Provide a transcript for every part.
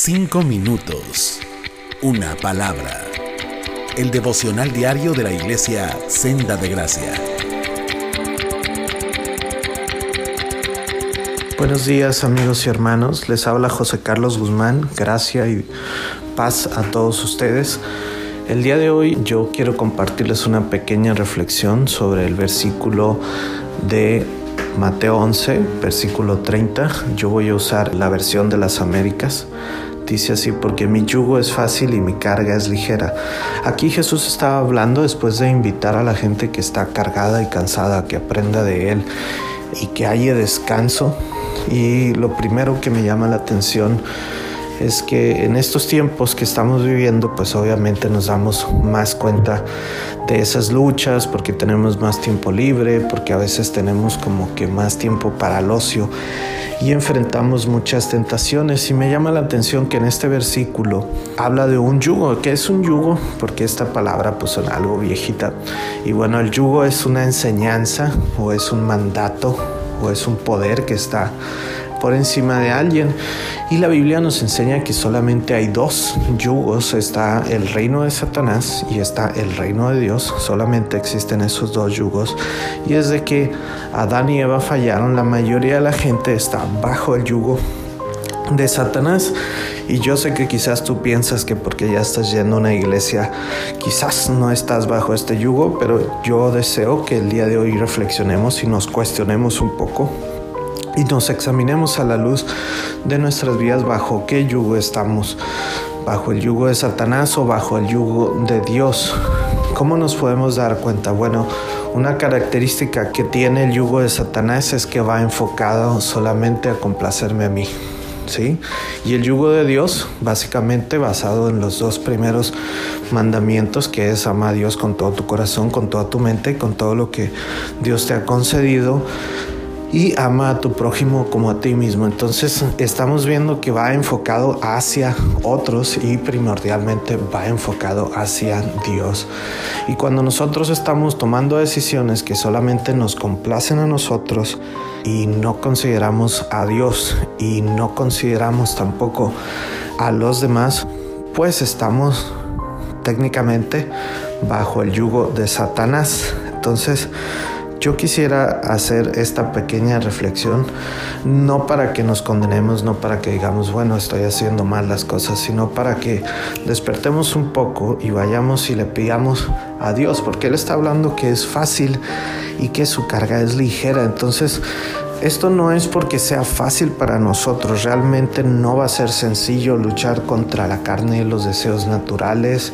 Cinco minutos. Una palabra. El devocional diario de la iglesia Senda de Gracia. Buenos días amigos y hermanos, les habla José Carlos Guzmán, gracia y paz a todos ustedes. El día de hoy yo quiero compartirles una pequeña reflexión sobre el versículo de Mateo 11, versículo 30. Yo voy a usar la versión de las Américas. Dice así, porque mi yugo es fácil y mi carga es ligera. Aquí Jesús estaba hablando después de invitar a la gente que está cargada y cansada que aprenda de Él y que haya descanso. Y lo primero que me llama la atención es que en estos tiempos que estamos viviendo, pues obviamente nos damos más cuenta de esas luchas porque tenemos más tiempo libre, porque a veces tenemos como que más tiempo para el ocio y enfrentamos muchas tentaciones. Y me llama la atención que en este versículo habla de un yugo. ¿Qué es un yugo? Porque esta palabra pues es algo viejita. Y bueno, el yugo es una enseñanza o es un mandato o es un poder que está por encima de alguien. Y la Biblia nos enseña que solamente hay dos yugos. Está el reino de Satanás y está el reino de Dios. Solamente existen esos dos yugos. Y desde que Adán y Eva fallaron, la mayoría de la gente está bajo el yugo de Satanás. Y yo sé que quizás tú piensas que porque ya estás yendo a una iglesia, quizás no estás bajo este yugo, pero yo deseo que el día de hoy reflexionemos y nos cuestionemos un poco y nos examinemos a la luz de nuestras vidas bajo qué yugo estamos, bajo el yugo de Satanás o bajo el yugo de Dios. ¿Cómo nos podemos dar cuenta? Bueno, una característica que tiene el yugo de Satanás es que va enfocado solamente a complacerme a mí. ¿Sí? Y el yugo de Dios, básicamente basado en los dos primeros mandamientos, que es ama a Dios con todo tu corazón, con toda tu mente, con todo lo que Dios te ha concedido y ama a tu prójimo como a ti mismo. Entonces estamos viendo que va enfocado hacia otros y primordialmente va enfocado hacia Dios. Y cuando nosotros estamos tomando decisiones que solamente nos complacen a nosotros y no consideramos a Dios y no consideramos tampoco a los demás, pues estamos técnicamente bajo el yugo de Satanás. Entonces, yo quisiera hacer esta pequeña reflexión, no para que nos condenemos, no para que digamos, bueno, estoy haciendo mal las cosas, sino para que despertemos un poco y vayamos y le pidamos a Dios, porque Él está hablando que es fácil y que su carga es ligera. Entonces, esto no es porque sea fácil para nosotros, realmente no va a ser sencillo luchar contra la carne y los deseos naturales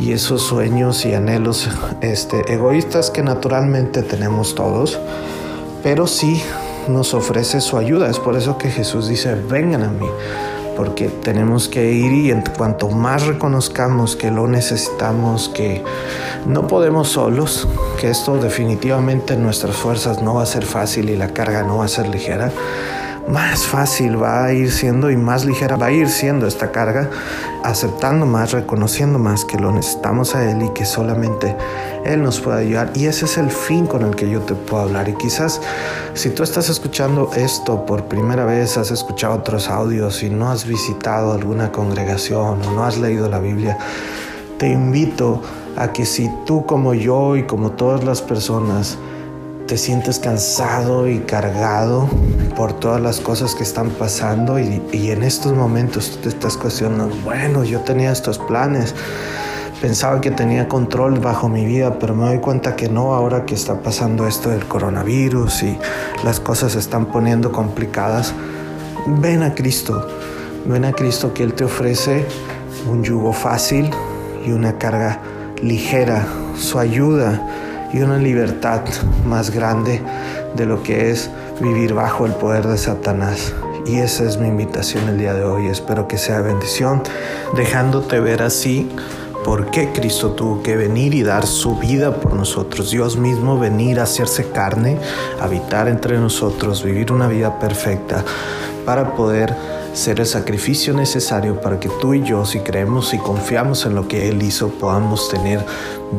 y esos sueños y anhelos este, egoístas que naturalmente tenemos todos, pero sí nos ofrece su ayuda. Es por eso que Jesús dice, vengan a mí, porque tenemos que ir y en cuanto más reconozcamos que lo necesitamos, que no podemos solos, que esto definitivamente en nuestras fuerzas no va a ser fácil y la carga no va a ser ligera, más fácil va a ir siendo y más ligera va a ir siendo esta carga, aceptando más, reconociendo más que lo necesitamos a Él y que solamente Él nos puede ayudar. Y ese es el fin con el que yo te puedo hablar. Y quizás si tú estás escuchando esto por primera vez, has escuchado otros audios y no has visitado alguna congregación o no has leído la Biblia, te invito a que si tú como yo y como todas las personas, te sientes cansado y cargado por todas las cosas que están pasando y, en estos momentos te estás cuestionando, bueno, yo tenía estos planes, pensaba que tenía control bajo mi vida, pero me doy cuenta que no ahora que está pasando esto del coronavirus y las cosas se están poniendo complicadas. Ven a Cristo, ven a Cristo que Él te ofrece un yugo fácil y una carga ligera, su ayuda y una libertad más grande de lo que es vivir bajo el poder de Satanás. Y esa es mi invitación el día de hoy. Espero que sea bendición, dejándote ver así por qué Cristo tuvo que venir y dar su vida por nosotros. Dios mismo venir a hacerse carne, habitar entre nosotros, vivir una vida perfecta para poder ser el sacrificio necesario para que tú y yo, si creemos y confiamos en lo que Él hizo, podamos tener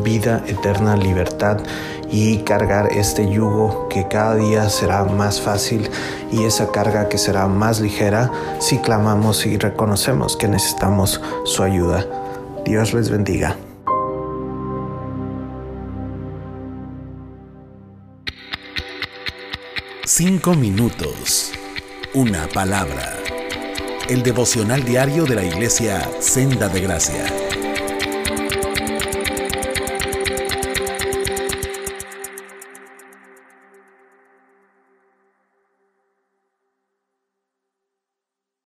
vida eterna, libertad y cargar este yugo que cada día será más fácil y esa carga que será más ligera si clamamos y reconocemos que necesitamos su ayuda. Dios les bendiga. Cinco minutos. Una palabra. El devocional diario de la iglesia Senda de Gracia.